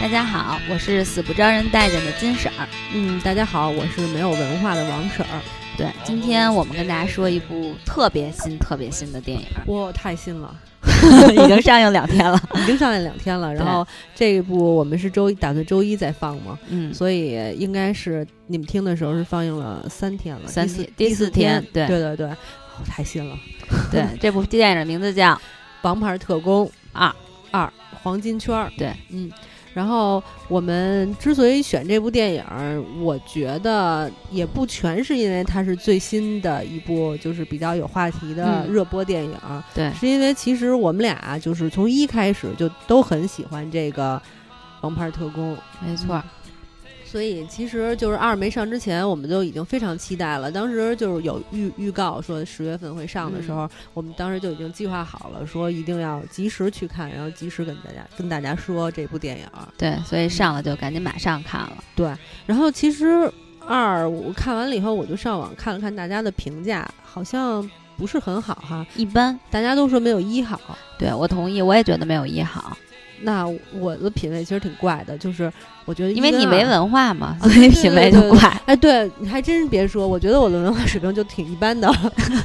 大家好，我是死不招人待见的金婶儿。嗯，大家好，我是没有文化的王婶儿。对，今天我们跟大家说一部特别新、特别新的电影，哇，太新了，已经上映两天了，已经上映两天了。然后这一部我们是周一打算周一再放嘛，嗯，所以应该是你们听的时候是放映了三天了，三天第四天，对对对对，太新了。对，这部电影的名字叫《王牌特工二二黄金圈》。对，嗯。然后我们之所以选这部电影，我觉得也不全是因为它是最新的一部，就是比较有话题的热播电影。对，是因为其实我们俩就是从一开始就都很喜欢这个《王牌特工》，没错。所以其实就是二没上之前，我们就已经非常期待了。当时就是有预预告说十月份会上的时候，我们当时就已经计划好了，说一定要及时去看，然后及时跟大家跟大家说这部电影。对，所以上了就赶紧马上看了。对，然后其实二我看完了以后，我就上网看了看大家的评价，好像不是很好哈，一般，大家都说没有一好。对我同意，我也觉得没有一好。那我的品味其实挺怪的，就是我觉得因为你没文化嘛，所以品味就怪。哎，对，你还真别说，我觉得我的文化水平就挺一般的，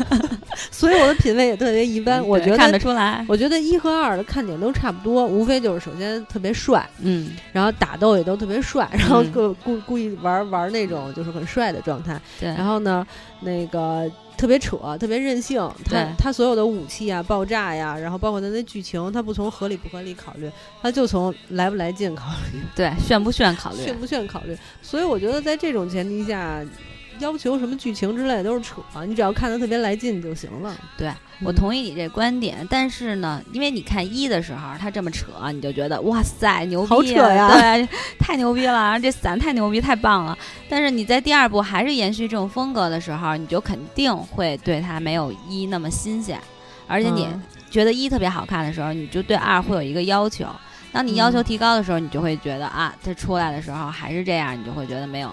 所以我的品味也特别一般。我觉得看得出来，我觉得一和二的看点都差不多，无非就是首先特别帅，嗯，然后打斗也都特别帅，然后故故故意玩玩那种就是很帅的状态。对，然后呢，那个。特别扯，特别任性。他他所有的武器啊、爆炸呀，然后包括他的剧情，他不从合理不合理考虑，他就从来不来劲考虑。对，炫不炫考虑？炫不炫考虑？所以我觉得在这种前提下。要求什么剧情之类都是扯，你只要看得特别来劲就行了。对我同意你这观点，但是呢，因为你看一的时候他这么扯，你就觉得哇塞牛逼，好扯呀，对，太牛逼了，这伞太牛逼，太棒了。但是你在第二部还是延续这种风格的时候，你就肯定会对它没有一那么新鲜，而且你觉得一特别好看的时候，你就对二会有一个要求。当你要求提高的时候，你就会觉得啊，它出来的时候还是这样，你就会觉得没有。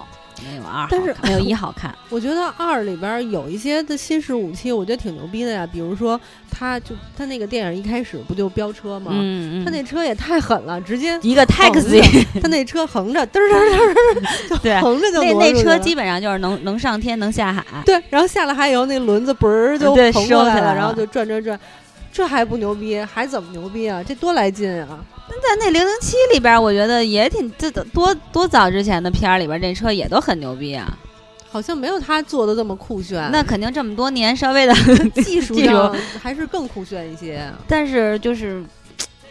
没有二，但是没有一好看。我觉得二里边有一些的新式武器，我觉得挺牛逼的呀。比如说，他就他那个电影一开始不就飙车吗？嗯他那车也太狠了，直接一个 taxi，他那车横着嘚嘚嘚，对，横着就那那车基本上就是能能上天能下海。对，然后下了海以后那轮子嘣儿就横过来了，然后就转转转，这还不牛逼？还怎么牛逼啊？这多来劲啊！在那零零七里边，我觉得也挺这多多早之前的片儿里边，这车也都很牛逼啊。好像没有他做的这么酷炫。那肯定这么多年，稍微的技术上还是更酷炫一些。但是就是，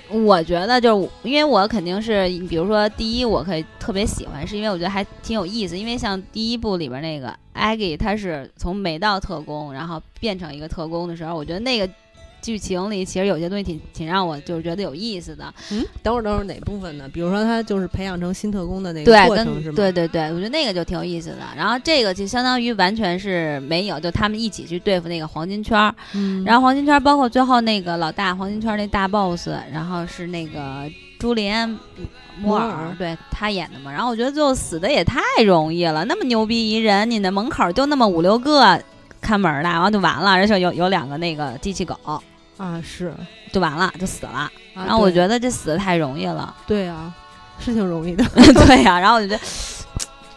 我觉得就是因为我肯定是，比如说第一，我可以特别喜欢，是因为我觉得还挺有意思。因为像第一部里边那个艾吉，他是从没到特工，然后变成一个特工的时候，我觉得那个。剧情里其实有些东西挺挺让我就是觉得有意思的。嗯，等会儿等会儿哪部分呢？比如说他就是培养成新特工的那个过程是吗？对对对，我觉得那个就挺有意思的。然后这个就相当于完全是没有，就他们一起去对付那个黄金圈。嗯。然后黄金圈包括最后那个老大黄金圈那大 boss，然后是那个朱利安·摩尔，对他演的嘛。然后我觉得最后死的也太容易了，那么牛逼一人，你那门口就那么五六个看门的，然后就完了，而且有有两个那个机器狗。啊，是，就完了，就死了。然后我觉得这死的太容易了。对啊，是挺容易的。对呀，然后我就觉得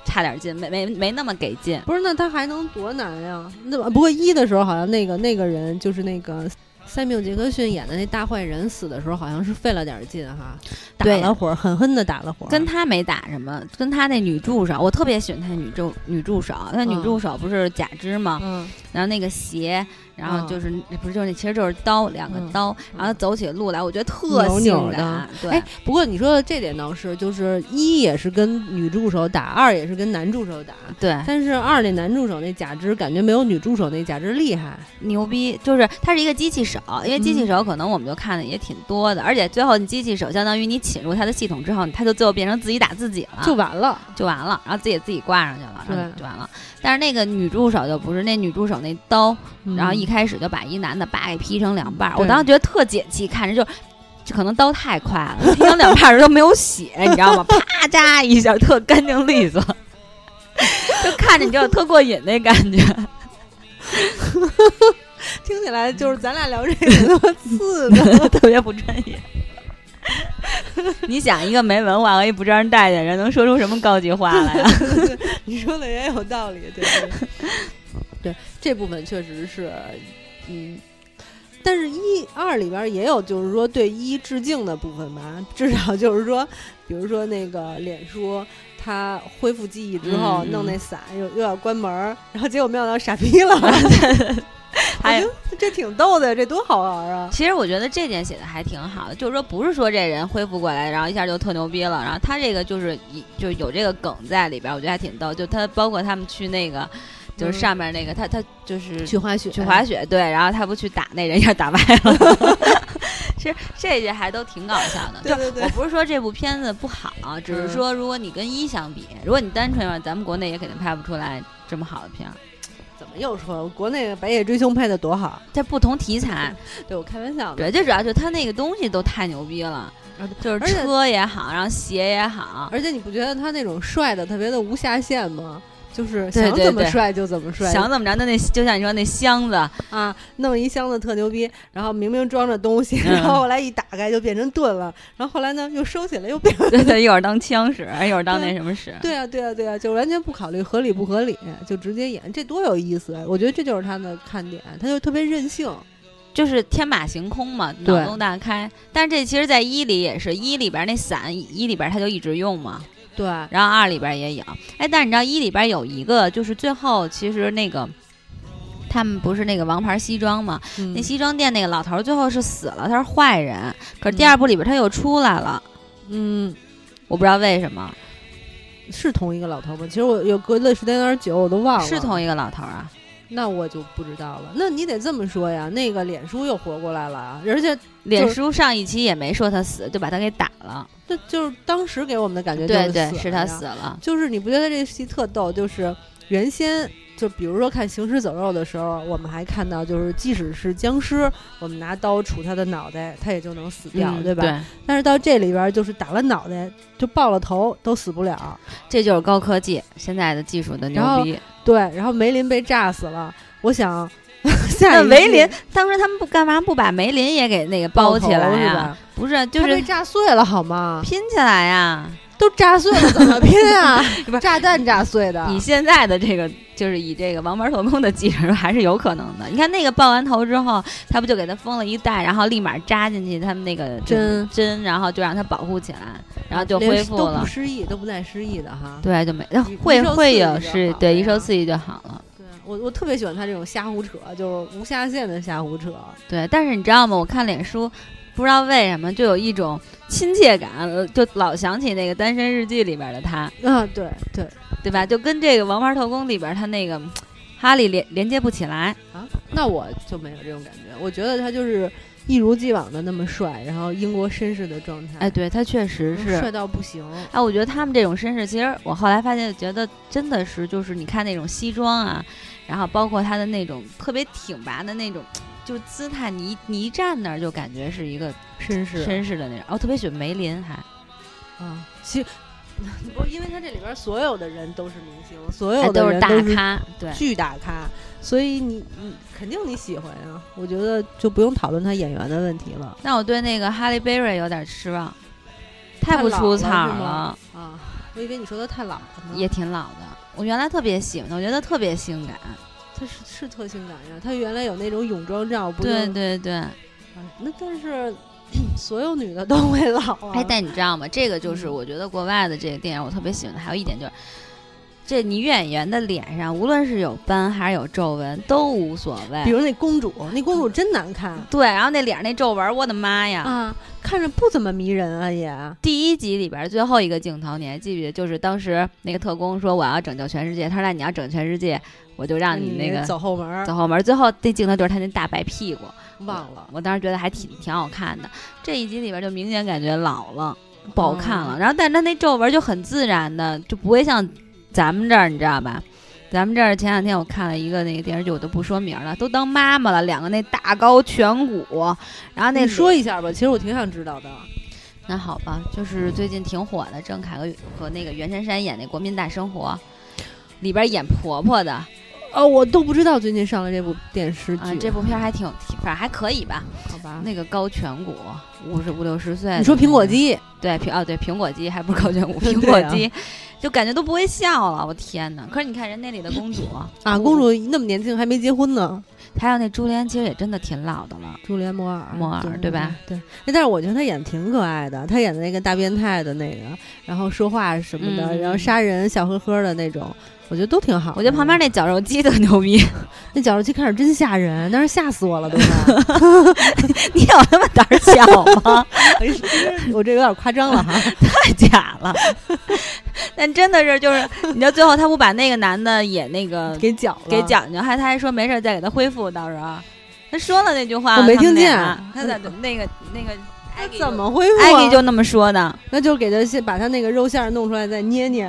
差点劲，没没没那么给劲。不是，那他还能多难呀？那不过一的时候好像那个那个人就是那个。塞缪杰克逊演的那大坏人死的时候，好像是费了点劲哈，打了会儿，狠狠的打了会儿。跟他没打什么，跟他那女助手，我特别喜欢他女助女助手。那女助手不是假肢吗？嗯。然后那个鞋，然后就是不是就是那其实就是刀，两个刀，然后走起路来，我觉得特性感。对。哎，不过你说的这点倒是，就是一也是跟女助手打，二也是跟男助手打。对。但是二那男助手那假肢感觉没有女助手那假肢厉害，牛逼，就是他是一个机器手。因为机器手可能我们就看的也挺多的，而且最后你机器手相当于你侵入他的系统之后，他就最后变成自己打自己了，就完了，就完了，然后自己自己挂上去了，对，就完了。但是那个女助手就不是，那女助手那刀，然后一开始就把一男的叭给劈成两半，我当时觉得特解气，看着就就可能刀太快了，劈成两半儿都没有血，你知道吗？啪嚓一下，特干净利索，就看着你就特过瘾那感觉。听起来就是咱俩聊这个那么次的，特别不专业。你想，一个没文化和一不招人待见人，能说出什么高级话来啊？你说的也有道理，对对 对，这部分确实是，嗯。但是，一二里边也有，就是说对一致敬的部分吧。至少就是说，比如说那个脸书，他恢复记忆之后，弄那伞又又要关门，然后结果没想到傻逼了。还有 这挺逗的，这多好玩啊！其实我觉得这点写的还挺好的，就是说不是说这人恢复过来，然后一下就特牛逼了，然后他这个就是一就有这个梗在里边，我觉得还挺逗。就他包括他们去那个。就是上面那个，他他就是去滑雪，去滑雪，对，然后他不去打那人，一下打歪了。其实这些还都挺搞笑的。对对对，我不是说这部片子不好，只是说如果你跟一相比，如果你单纯的话，咱们国内也肯定拍不出来这么好的片儿。又说国内《白夜追凶》拍的多好？这不同题材，对我开玩笑。对，最主要就是他那个东西都太牛逼了，就是车也好，然后鞋也好，而且你不觉得他那种帅的特别的无下限吗？就是想怎么帅就怎么帅，想怎么着那那就像你说那箱子啊，弄一箱子特牛逼，然后明明装着东西，然后后来一打开就变成盾了，然后后来呢又收起来又变，对对，一会儿当枪使，一会儿当那什么使，对啊对啊对啊，就完全不考虑合理不合理，就直接演，这多有意思！我觉得这就是他的看点，他就特别任性，就是天马行空嘛，脑洞大开。但是这其实，在一里也是一里边那伞，一里边他就一直用嘛。对，然后二里边也有，哎，但是你知道一里边有一个，就是最后其实那个，他们不是那个王牌西装嘛？那西装店那个老头最后是死了，他是坏人。可是第二部里边他又出来了，嗯，我不知道为什么，是同一个老头吗？其实我有隔的时间有点久，我都忘了。是同一个老头啊。那我就不知道了。那你得这么说呀，那个脸书又活过来了，而且脸书上一期也没说他死，就把他给打了。这就是当时给我们的感觉，对对，是他死了。就是你不觉得这戏特逗？就是原先就比如说看《行尸走肉》的时候，我们还看到，就是即使是僵尸，我们拿刀杵他的脑袋，他也就能死掉，对吧？但是到这里边，就是打了脑袋就爆了头都死不了，这就是高科技，现在的技术的牛逼。对，然后梅林被炸死了。我想，那梅林当时他们不干嘛不把梅林也给那个包起来呀？不是，就是被炸碎了好吗？拼起来呀！都炸碎了怎么拼啊？炸弹炸碎的。你现在的这个，就是以这个王牌特工的技术，还是有可能的。你看那个爆完头之后，他不就给他封了一袋，然后立马扎进去他们那个针针，然后就让他保护起来，然后就恢复了。都不失忆，都不带失忆的哈。对，就没会会有是对一受刺激就好了。对我我特别喜欢他这种瞎胡扯，就是无下限的瞎胡扯。对，但是你知道吗？我看脸书。不知道为什么就有一种亲切感，就老想起那个《单身日记》里边的他。啊，对对对吧？就跟这个《王牌特工》里边他那个哈利连连接不起来啊。那我就没有这种感觉，我觉得他就是一如既往的那么帅，然后英国绅士的状态。哎，对他确实是帅到不行。哎，我觉得他们这种绅士，其实我后来发现，觉得真的是就是你看那种西装啊，然后包括他的那种特别挺拔的那种。就姿态，你一你一站那儿就感觉是一个绅士绅士的那种。哦，特别喜欢梅林，还，嗯，其实 不，因为他这里边所有的人都是明星，所有的人都是大咖，对，巨大咖，所以你你肯定你喜欢呀。我觉得就不用讨论他演员的问题了。那我对那个哈利贝瑞有点失望，太不出彩了啊！我以为你说的太老了呢，也挺老的。我原来特别喜欢他，我觉得特别性感。他是是特性感呀，他原来有那种泳装照，不对对对，那但是 所有女的都会老啊。哎，但你知道吗？这个就是我觉得国外的这个电影我特别喜欢的，还有一点就是。这女演员的脸上，无论是有斑还是有皱纹，都无所谓。比如那公主，那公主真难看。对，然后那脸上那皱纹，我的妈呀！啊，看着不怎么迷人啊也。第一集里边最后一个镜头，你还记不记得？就是当时那个特工说我要拯救全世界，他说那你要拯救全世界，我就让你那个走后门，走后门。最后那镜头就是他那大白屁股，忘了。我当时觉得还挺挺好看的。这一集里边就明显感觉老了，不好看了。然后，但是他那皱纹就很自然的，就不会像。咱们这儿你知道吧？咱们这儿前两天我看了一个那个电视剧，我都不说名了，都当妈妈了，两个那大高颧骨，然后那说一下吧，其实我挺想知道的。那好吧，就是最近挺火的，郑恺和和那个袁姗姗演那《国民大生活》，里边演婆婆的。哦，我都不知道最近上了这部电视剧，这部片还挺，反正还可以吧。好吧？那个高颧骨，五十五六十岁。你说苹果肌？对，苹哦对，苹果肌还不是高颧骨，苹果肌，就感觉都不会笑了。我天哪！可是你看人那里的公主 啊，公主那么年轻还没结婚呢。还有那朱莲，其实也真的挺老的了。朱莲摩尔，摩尔对吧？对。但是我觉得她演的挺可爱的，她演的那个大变态的那个，然后说话什么的，然后杀人笑呵呵的那种。我觉得都挺好。我觉得旁边那绞肉机特牛逼，那绞肉机开始真吓人，当时吓死我了，都是。你有那么胆小吗？我这有点夸张了哈，太假了。但真的是，就是你知道，最后他不把那个男的也那个给绞了，给绞了，还他还说没事，再给他恢复。到时候他说了那句话，我没听见。他在那个那个，怎么恢复？艾迪就那么说的，那就给他先把他那个肉馅弄出来，再捏捏。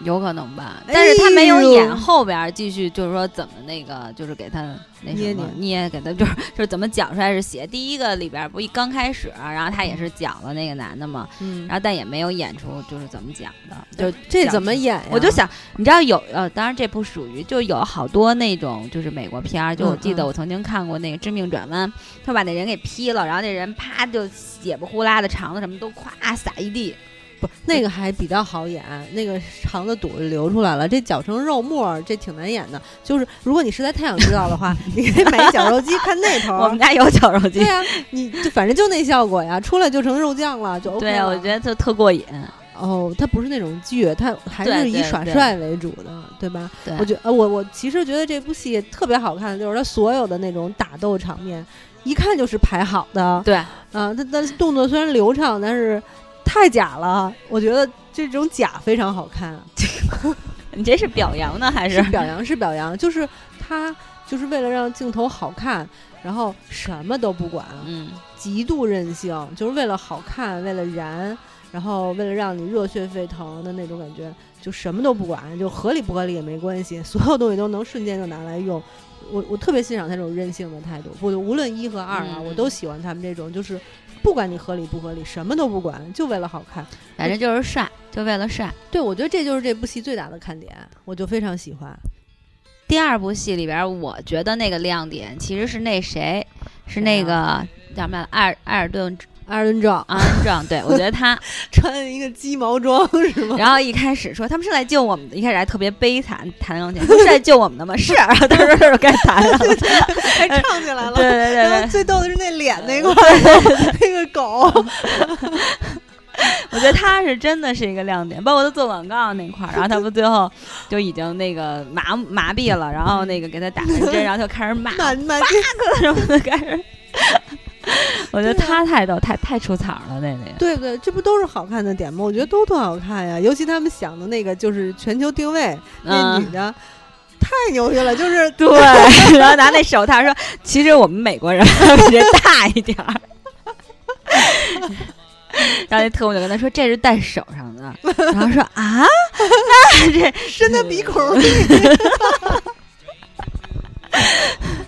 有可能吧，但是他没有演后边继续，就是说怎么那个，就是给他那捏捏捏，给他就是就是怎么讲出来是写。第一个里边不一刚开始，然后他也是讲了那个男的嘛，然后但也没有演出就是怎么讲的，就这怎么演呀？我就想，你知道有呃，当然这不属于，就有好多那种就是美国片儿，就我记得我曾经看过那个《致命转弯》，他把那人给劈了，然后那人啪就血不呼啦的肠子什么都咵撒一地。那个还比较好演，那个肠子肚子流出来了，这绞成肉末，这挺难演的。就是如果你实在太想知道的话，你可以买绞肉机 看那头。我们家有绞肉机。对呀，你就反正就那效果呀，出来就成肉酱了，就 OK 对，我觉得就特过瘾。哦，它不是那种剧，它还是以耍帅为主的，对吧？对。我觉得，我我其实觉得这部戏特别好看，就是它所有的那种打斗场面，一看就是排好的。对。嗯，它它动作虽然流畅，但是。太假了，我觉得这种假非常好看。你这是表扬呢还是表扬？是表扬，就是他就是为了让镜头好看，然后什么都不管，嗯，极度任性，就是为了好看，为了燃，然后为了让你热血沸腾的那种感觉，就什么都不管，就合理不合理也没关系，所有东西都能瞬间就拿来用。我我特别欣赏他这种任性的态度，不，无论一和二啊，我都喜欢他们这种，就是。不管你合理不合理，什么都不管，就为了好看，反正就是帅，就为了帅。对，我觉得这就是这部戏最大的看点，我就非常喜欢。第二部戏里边，我觉得那个亮点其实是那谁，是那个叫什么艾尔艾尔顿。二人壮，二人壮，对我觉得他 穿一个鸡毛装是吗？然后一开始说他们是来救我们的，一开始还特别悲惨，弹钢琴，是来救我们的吗？是，然后他说他说该弹了 还唱起来了。对对对，然后最逗的是那脸那块儿，那个狗。我觉得他是真的是一个亮点，包括他做广告那块儿，然后他不最后就已经那个麻麻痹了，然后那个给他打针，然后就开始骂骂骂什么的开始。我觉得他太逗，太太出彩了，那个。对对，这不都是好看的点吗？我觉得都特好看呀，尤其他们想的那个就是全球定位，那女的太牛逼了，就是对，然后拿那手套说：“其实我们美国人 比这大一点儿。”然后那特务就跟他说：“这是戴手上的。”然后说：“啊，那这伸的鼻孔。”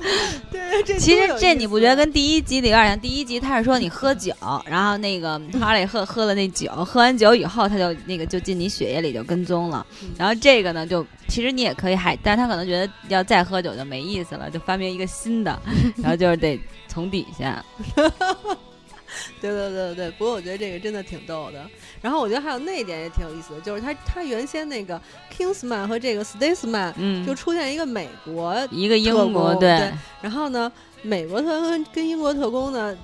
对，其实这你不觉得跟第一集里有点像？第一集他是说你喝酒，然后那个 哈利喝喝了那酒，喝完酒以后他就那个就进你血液里就跟踪了。然后这个呢，就其实你也可以还，但是他可能觉得要再喝酒就没意思了，就发明一个新的，然后就是得从底下。对对对对不过我觉得这个真的挺逗的。然后我觉得还有那一点也挺有意思的，就是他他原先那个 Kingsman 和这个 Statesman 就出现一个美国一个英国对，然后呢，美国特工跟英国特工呢，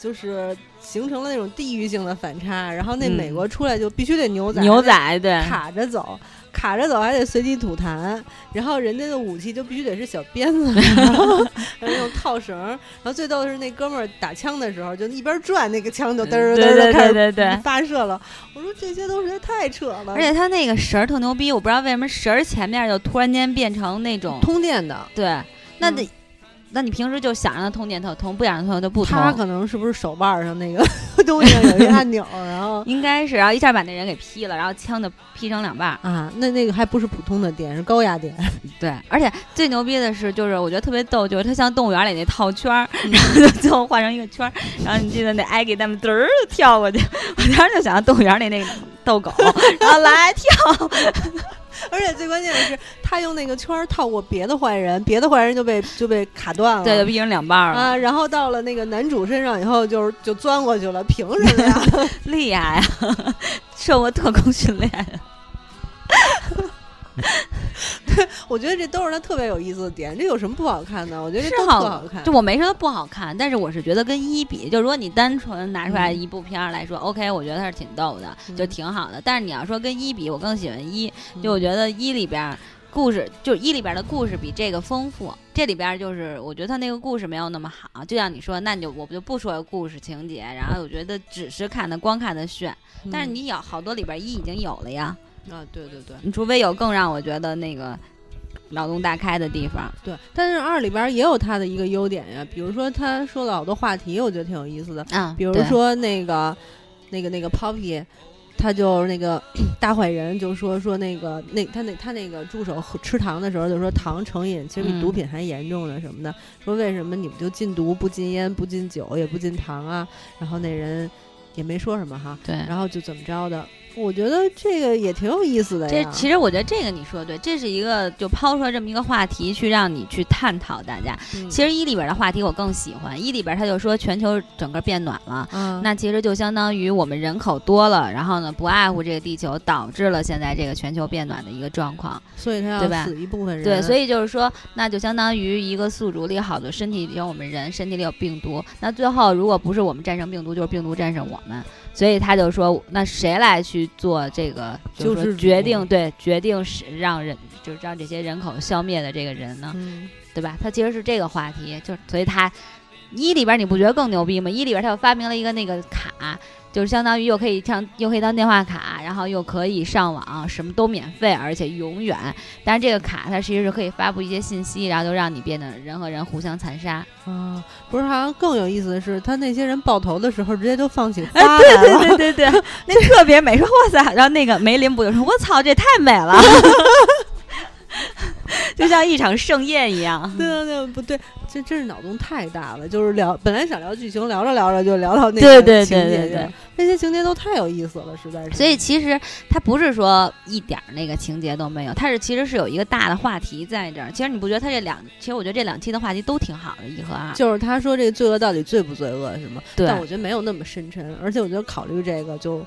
就是形成了那种地域性的反差。然后那美国出来就必须得牛仔牛仔对卡着走。卡着走还得随地吐痰，然后人家的武器就必须得是小鞭子，然后那种套绳，然后最逗的是那哥们儿打枪的时候就一边转，那个枪就嘚儿嘚儿开始发射了。我说这些都是太扯了，而且他那个绳儿特牛逼，我不知道为什么绳儿前面就突然间变成那种通电的，对，那得。那你平时就想让它通电，它通；不想让它通，就不通。他可能是不是手腕上那个 东西有一个按钮，然后 应该是，然后一下把那人给劈了，然后枪就劈成两半啊。那那个还不是普通的电，是高压电。对，而且最牛逼的是，就是我觉得特别逗，就是它像动物园里那套圈儿，然后就最后换成一个圈儿，然后你记得那艾给他们嘚儿跳过去，我当时就想动物园里那个逗狗，然后来跳。而且最关键的是，他用那个圈套过别的坏人，别的坏人就被就被卡断了，对，就劈成两半了啊。然后到了那个男主身上以后，就是就钻过去了，凭什么呀？厉害呀，受过特工训练。对，我觉得这都是他特别有意思的点。这有什么不好看的？我觉得这都特好看。就我没说不好看，但是我是觉得跟一比，就如果你单纯拿出来一部片儿来说，OK，我觉得它是挺逗的，就挺好的。但是你要说跟一比，我更喜欢一。就我觉得一里边故事，就一里边的故事比这个丰富。这里边就是我觉得他那个故事没有那么好。就像你说，那你就我就不说故事情节，然后我觉得只是看的光看的炫。但是你有好多里边一已经有了呀。啊，对对对，你除非有更让我觉得那个脑洞大开的地方，对。但是二里边也有它的一个优点呀，比如说他说了好多话题，我觉得挺有意思的。嗯，比如说那个那个那个 Poppy，他就那个 大坏人就说说那个那他那他那个助手吃糖的时候就说糖成瘾其实比毒品还严重呢什么的，说为什么你们就禁毒不禁烟不禁酒也不禁糖啊？然后那人也没说什么哈，对，然后就怎么着的。我觉得这个也挺有意思的。这其实我觉得这个你说的对，这是一个就抛出来这么一个话题，去让你去探讨大家。其实一里边的话题我更喜欢，一里边他就说全球整个变暖了，那其实就相当于我们人口多了，然后呢不爱护这个地球，导致了现在这个全球变暖的一个状况。所以他要死一部分人。对，所以就是说，那就相当于一个宿主里好的身体里有我们人身体里有病毒，那最后如果不是我们战胜病毒，就是病毒战胜我们。所以他就说，那谁来去做这个，就是决定对决定是让人，就是让这些人口消灭的这个人呢，对吧？他其实是这个话题，就所以他一里边你不觉得更牛逼吗？一里边他又发明了一个那个卡。就是相当于又可以上，又可以当电话卡，然后又可以上网，什么都免费，而且永远。但是这个卡它其实是可以发布一些信息，然后就让你变得人和人互相残杀。啊，不是，好像更有意思的是，他那些人爆头的时候直接就放起花来了。对对对对对，那特别美。说哇塞，然后那个梅林不就说：“我操，这太美了。” 就像一场盛宴一样。对对对，不对，这真是脑洞太大了。就是聊，本来想聊剧情，聊着聊着就聊到那个情节，那些情节都太有意思了，实在是。所以其实它不是说一点那个情节都没有，它是其实是有一个大的话题在这儿。其实你不觉得它这两，其实我觉得这两期的话题都挺好的，一和二。就是他说这个罪恶到底罪不罪恶是吗？对。但我觉得没有那么深沉，而且我觉得考虑这个就。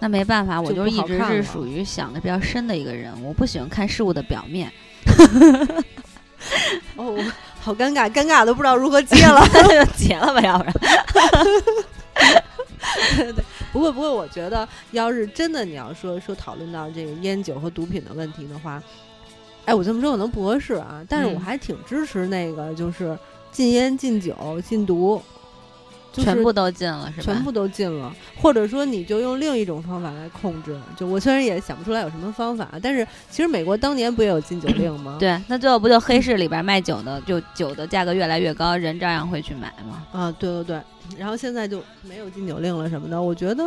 那没办法，我就一直是属于想的比较深的一个人，我不喜欢看事物的表面。哦，好尴尬，尴尬都不知道如何接了，结了吧，要不然。对对，不过不过，我觉得要是真的你要说说讨论到这个烟酒和毒品的问题的话，哎，我这么说可能不合适啊，但是我还挺支持那个，就是禁烟、禁酒、禁毒。全部都禁了，是吧？全部都禁了，或者说你就用另一种方法来控制。就我虽然也想不出来有什么方法，但是其实美国当年不也有禁酒令吗？对，那最后不就黑市里边卖酒的，就酒的价格越来越高，人照样会去买吗？啊，对对对。然后现在就没有禁酒令了什么的，我觉得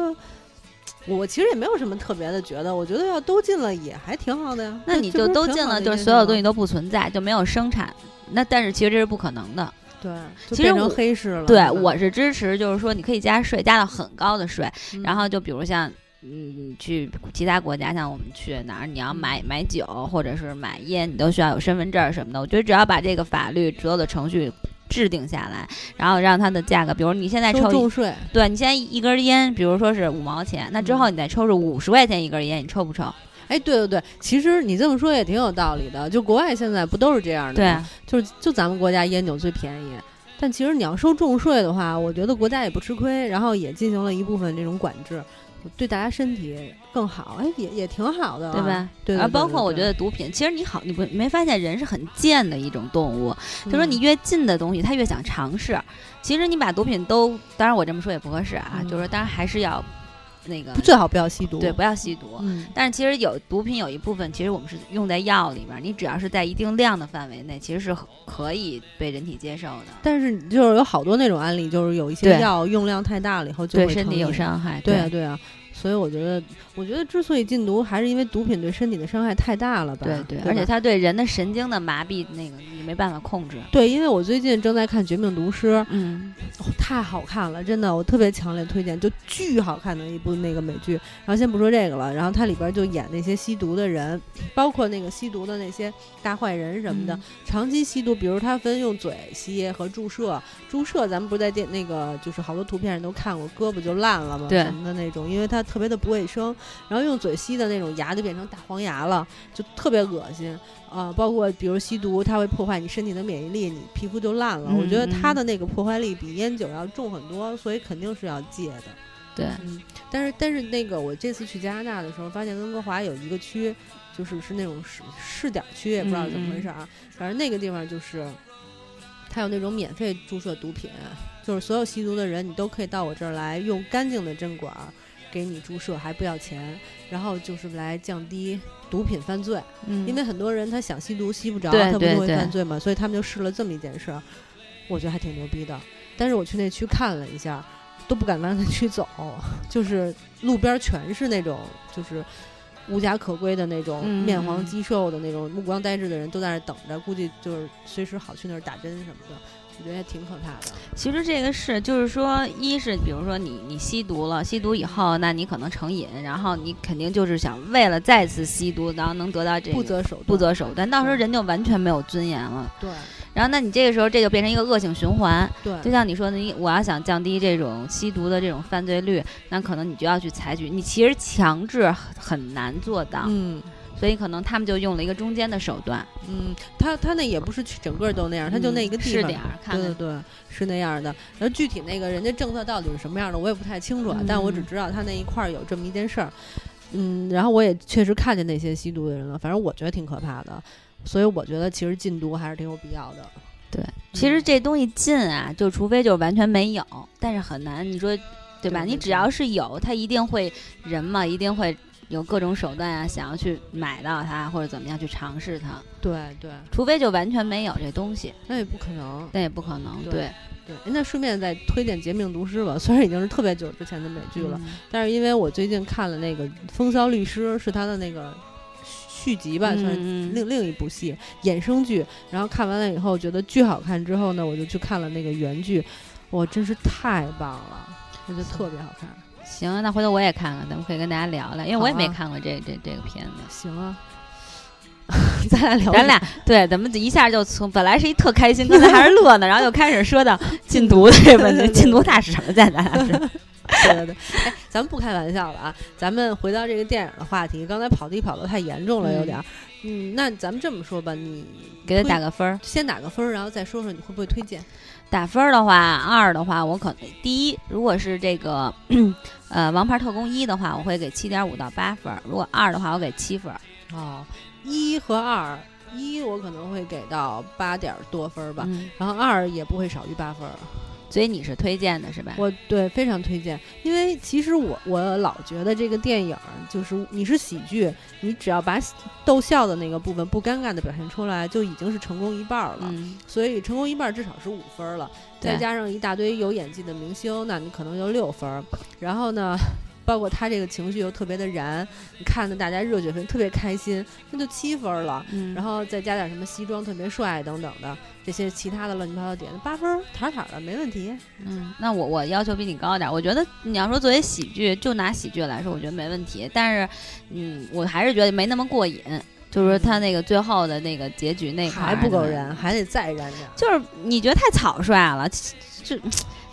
我其实也没有什么特别的觉得，我觉得要都禁了也还挺好的呀。那你就都禁了，就是所有东西都不存在，就没有生产。那但是其实这是不可能的。对，其实成黑市了。对，我是支持，就是说你可以加税，加到很高的税。然后就比如像，嗯，去其他国家，像我们去哪儿，你要买买酒或者是买烟，你都需要有身份证什么的。我觉得只要把这个法律所有的程序制定下来，然后让它的价格，比如你现在抽重税，对你现在一根烟，比如说是五毛钱，那之后你再抽是五十块钱一根烟，你抽不抽？哎，对对对，其实你这么说也挺有道理的。就国外现在不都是这样的吗？就是就咱们国家烟酒最便宜，但其实你要收重税的话，我觉得国家也不吃亏，然后也进行了一部分这种管制，对大家身体更好。哎，也也挺好的，对吧？对。而包括我觉得毒品，其实你好，你不没发现人是很贱的一种动物，就说你越近的东西，他越想尝试。其实你把毒品都，当然我这么说也不合适啊，就是说当然还是要。那个最好不要吸毒，对，不要吸毒。嗯，但是其实有毒品有一部分，其实我们是用在药里面。你只要是在一定量的范围内，其实是可以被人体接受的。但是就是有好多那种案例，就是有一些药用量太大了以后，就对身体有伤害。对啊，对啊。所以我觉得，我觉得之所以禁毒，还是因为毒品对身体的伤害太大了吧？对对，而且它对人的神经的麻痹，那个你没办法控制。对，因为我最近正在看《绝命毒师》，嗯，哦，太好看了，真的，我特别强烈推荐，就巨好看的一部那个美剧。然后先不说这个了，然后它里边就演那些吸毒的人，包括那个吸毒的那些大坏人什么的，长期吸毒，比如他分用嘴吸和注射，注射咱们不是在电那个就是好多图片上都看过，胳膊就烂了嘛，什么的那种，因为它特别的不卫生。然后用嘴吸的那种牙就变成大黄牙了，就特别恶心啊！包括比如吸毒，它会破坏你身体的免疫力，你皮肤就烂了。我觉得它的那个破坏力比烟酒要重很多，所以肯定是要戒的。对，嗯，但是但是那个我这次去加拿大的时候，发现温哥华有一个区，就是是那种试试点区，也不知道怎么回事啊。反正那个地方就是，它有那种免费注射毒品，就是所有吸毒的人，你都可以到我这儿来用干净的针管。给你注射还不要钱，然后就是来降低毒品犯罪，因为很多人他想吸毒吸不着，他不就会犯罪嘛，所以他们就试了这么一件事儿，我觉得还挺牛逼的。但是我去那区看了一下，都不敢往那区走，就是路边全是那种就是无家可归的那种面黄肌瘦的那种目光呆滞的人，都在那等着，估计就是随时好去那儿打针什么的。我觉得也挺可怕的。其实这个是，就是说，一是比如说你你吸毒了，吸毒以后，那你可能成瘾，然后你肯定就是想为了再次吸毒，然后能得到这个不择手段，不择手段，到时候人就完全没有尊严了。对。然后，那你这个时候这就变成一个恶性循环。对。就像你说的，你我要想降低这种吸毒的这种犯罪率，那可能你就要去采取，你其实强制很难做到。嗯。所以可能他们就用了一个中间的手段。嗯，他他那也不是整个都那样，他就那一个地方。是点儿，对对对，是那样的。然后具体那个人家政策到底是什么样的，我也不太清楚啊。但我只知道他那一块儿有这么一件事儿。嗯，然后我也确实看见那些吸毒的人了。反正我觉得挺可怕的。所以我觉得其实禁毒还是挺有必要的。对，其实这东西禁啊，就除非就完全没有，但是很难。你说对吧？你只要是有，他一定会人嘛，一定会。有各种手段啊，想要去买到它或者怎么样去尝试它。对对，除非就完全没有这东西，那也不可能，那也不可能。对对，那顺便再推荐《绝命毒师》吧，虽然已经是特别久之前的美剧了，但是因为我最近看了那个《风骚律师》，是他的那个续集吧，算是另另一部戏衍生剧。然后看完了以后觉得巨好看，之后呢，我就去看了那个原剧，哇，真是太棒了，我觉得特别好看。行，那回头我也看看，咱们可以跟大家聊聊，因为我也没看过这这这个片子。行啊，咱俩聊，咱俩对，咱们一下就从本来是一特开心，刚才还是 乐呢，然后又开始说到 禁毒的这问题，禁毒大使什么在咱俩是？对对对，哎，咱们不开玩笑了啊，咱们回到这个电影的话题，刚才跑题跑的太严重了，有点。嗯，那咱们这么说吧，你给他打个分儿，先打个分儿，然后再说说你会不会推荐。打分儿的话，二的话，我可能第一，如果是这个 呃《王牌特工一》的话，我会给七点五到八分；如果二的话，我给七分。哦，一和二，一我可能会给到八点多分吧，然后二也不会少于八分。所以你是推荐的是吧？我对非常推荐，因为其实我我老觉得这个电影就是你是喜剧，你只要把逗笑的那个部分不尴尬的表现出来，就已经是成功一半了。所以成功一半至少是五分了，再加上一大堆有演技的明星，那你可能就六分。然后呢？包括他这个情绪又特别的燃，你看的大家热血沸腾，特别开心，那就七分了。嗯，然后再加点什么西装特别帅等等的这些其他的乱七八糟点，八分坦坦的没问题。嗯，那我我要求比你高点，我觉得你要说作为喜剧，就拿喜剧来说，我觉得没问题。但是，嗯，我还是觉得没那么过瘾，就是说他那个最后的那个结局那块还不够燃，还得再燃点。就是你觉得太草率了，就。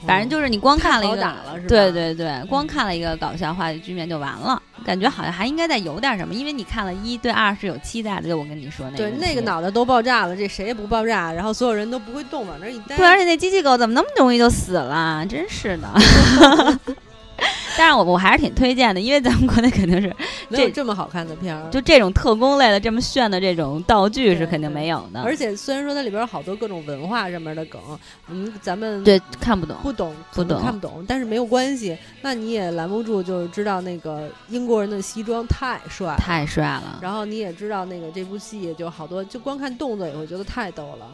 反正就是你光看了一个，对对对，光看了一个搞笑化的局面就完了，感觉好像还应该再有点什么，因为你看了一对二是有期待的，就我跟你说那个，对那个脑袋都爆炸了，这谁也不爆炸，然后所有人都不会动往那一待，对，而且那机器狗怎么那么容易就死了，真是的。但是我我还是挺推荐的，因为咱们国内肯定是这这么好看的片儿，就这种特工类的这么炫的这种道具是肯定没有的。而且虽然说它里边有好多各种文化上面的梗，嗯，咱们对看不懂，不懂不懂看不懂，但是没有关系，那你也拦不住，就是知道那个英国人的西装太帅太帅了。然后你也知道那个这部戏就好多，就光看动作也会觉得太逗了，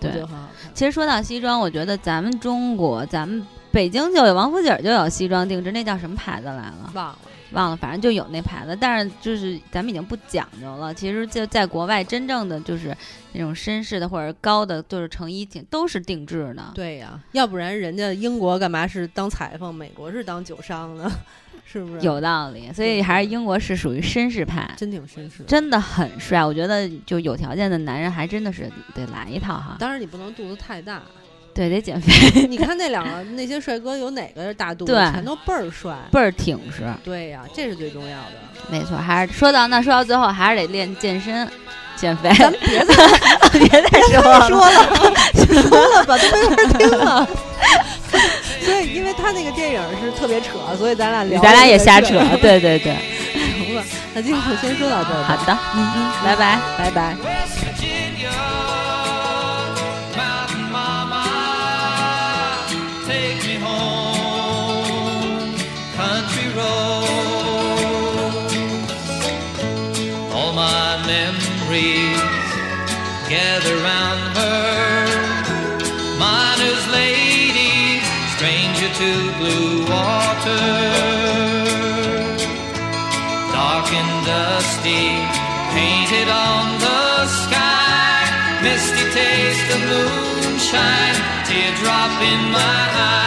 对，很好看。其实说到西装，我觉得咱们中国咱们。北京就有王府井就有西装定制，那叫什么牌子来了？忘了。忘了，反正就有那牌子。但是就是咱们已经不讲究了。其实就在国外，真正的就是那种绅士的或者高的，就是成衣挺都是定制的。对呀，要不然人家英国干嘛是当裁缝，美国是当酒商呢？是不是有道理？所以还是英国是属于绅士派，真挺绅士，真的很帅。我觉得就有条件的男人还真的是得来一套哈。当然你不能肚子太大，对，得减肥。你看那两个那些帅哥有哪个是大肚子？全都倍儿帅，倍儿挺实。对呀，这是最重要的。没错，还是说到那说到最后还是得练健身、减肥。咱们别再 别再说了，说了吧，都没法听了。所以，因为他那个电影是特别扯，所以咱俩聊，咱俩也瞎扯，对对对。行了，那今天就先说到这儿。好的，嗯嗯，拜拜，拜拜。Moonshine, teardrop in my eye.